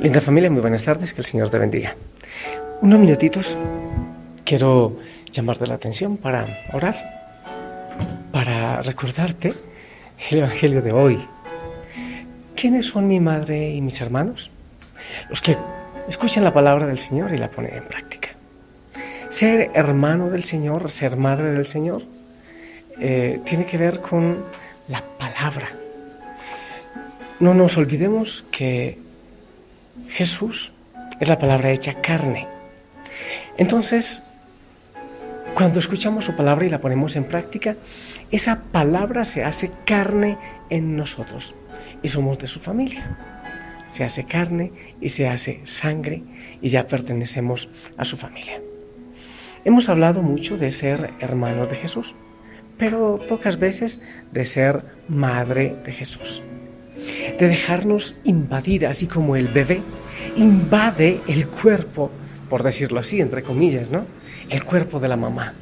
Linda familia, muy buenas tardes, que el Señor te bendiga. Unos minutitos quiero llamarte la atención para orar, para recordarte el Evangelio de hoy. ¿Quiénes son mi madre y mis hermanos? Los que escuchan la palabra del Señor y la ponen en práctica. Ser hermano del Señor, ser madre del Señor, eh, tiene que ver con la palabra. No nos olvidemos que Jesús es la palabra hecha carne. Entonces, cuando escuchamos su palabra y la ponemos en práctica, esa palabra se hace carne en nosotros y somos de su familia. Se hace carne y se hace sangre y ya pertenecemos a su familia. Hemos hablado mucho de ser hermanos de Jesús, pero pocas veces de ser madre de Jesús de dejarnos invadir, así como el bebé invade el cuerpo, por decirlo así, entre comillas, ¿no? El cuerpo de la mamá,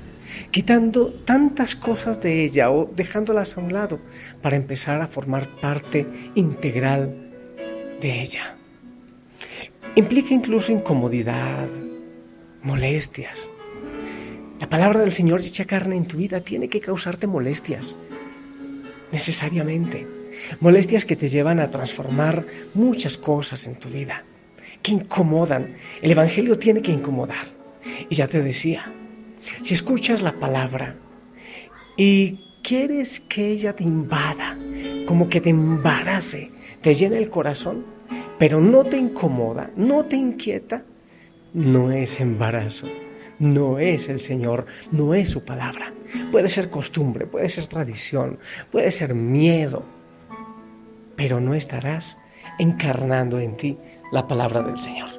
quitando tantas cosas de ella o dejándolas a un lado para empezar a formar parte integral de ella. Implica incluso incomodidad, molestias. La palabra del Señor hecha carne en tu vida tiene que causarte molestias, necesariamente. Molestias que te llevan a transformar muchas cosas en tu vida, que incomodan. El Evangelio tiene que incomodar. Y ya te decía, si escuchas la palabra y quieres que ella te invada, como que te embarace, te llena el corazón, pero no te incomoda, no te inquieta, no es embarazo, no es el Señor, no es su palabra. Puede ser costumbre, puede ser tradición, puede ser miedo, pero no estarás encarnando en ti la palabra del Señor.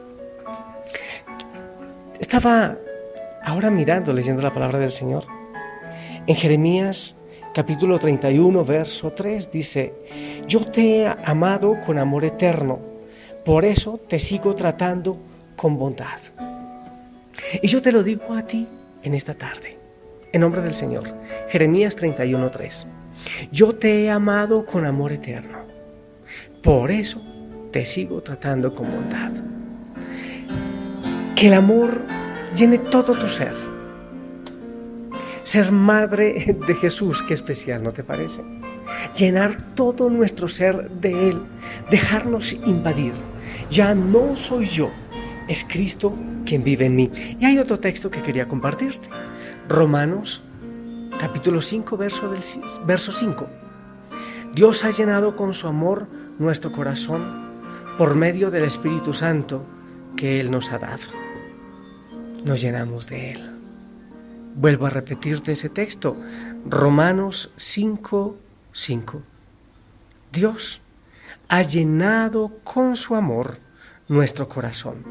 Estaba ahora mirando, leyendo la palabra del Señor. En Jeremías capítulo 31, verso 3 dice, yo te he amado con amor eterno, por eso te sigo tratando con bondad. Y yo te lo digo a ti en esta tarde, en nombre del Señor. Jeremías 31, 3. Yo te he amado con amor eterno. Por eso te sigo tratando con bondad. Que el amor llene todo tu ser. Ser madre de Jesús, qué especial, ¿no te parece? Llenar todo nuestro ser de Él, dejarnos invadir. Ya no soy yo, es Cristo quien vive en mí. Y hay otro texto que quería compartirte. Romanos capítulo 5, verso, del, verso 5. Dios ha llenado con su amor nuestro corazón por medio del Espíritu Santo que Él nos ha dado. Nos llenamos de Él. Vuelvo a repetirte ese texto, Romanos 5, 5. Dios ha llenado con su amor nuestro corazón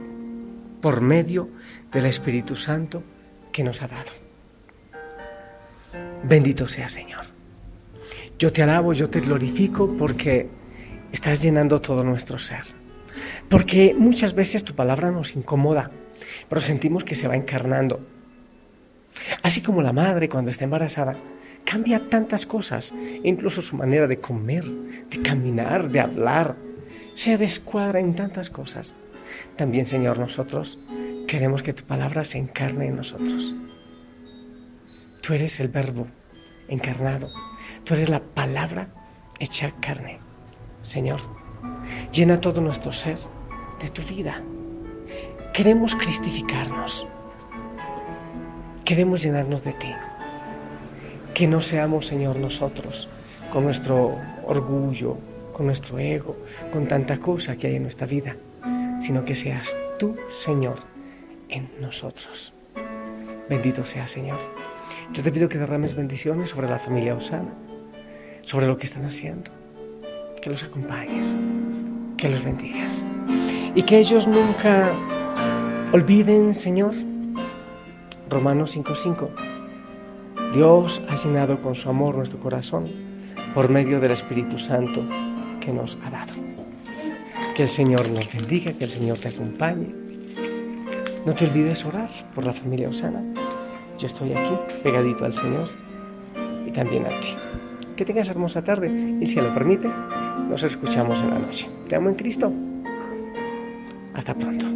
por medio del Espíritu Santo que nos ha dado. Bendito sea Señor. Yo te alabo, yo te glorifico porque estás llenando todo nuestro ser. Porque muchas veces tu palabra nos incomoda, pero sentimos que se va encarnando. Así como la madre cuando está embarazada cambia tantas cosas, incluso su manera de comer, de caminar, de hablar, se descuadra en tantas cosas. También, Señor, nosotros queremos que tu palabra se encarne en nosotros. Tú eres el verbo encarnado, tú eres la palabra hecha carne. Señor, llena todo nuestro ser de tu vida. Queremos cristificarnos. Queremos llenarnos de ti. Que no seamos, Señor, nosotros con nuestro orgullo, con nuestro ego, con tanta cosa que hay en nuestra vida, sino que seas tú, Señor, en nosotros. Bendito sea, Señor. Yo te pido que derrames bendiciones sobre la familia Osana, sobre lo que están haciendo que los acompañes, que los bendigas. Y que ellos nunca olviden, Señor, Romanos 5:5. Dios ha llenado con su amor nuestro corazón por medio del Espíritu Santo que nos ha dado. Que el Señor nos bendiga, que el Señor te acompañe. No te olvides orar por la familia Osana. Yo estoy aquí, pegadito al Señor y también a ti. Que tengas hermosa tarde y si lo permite, nos escuchamos en la noche. Te amo en Cristo. Hasta pronto.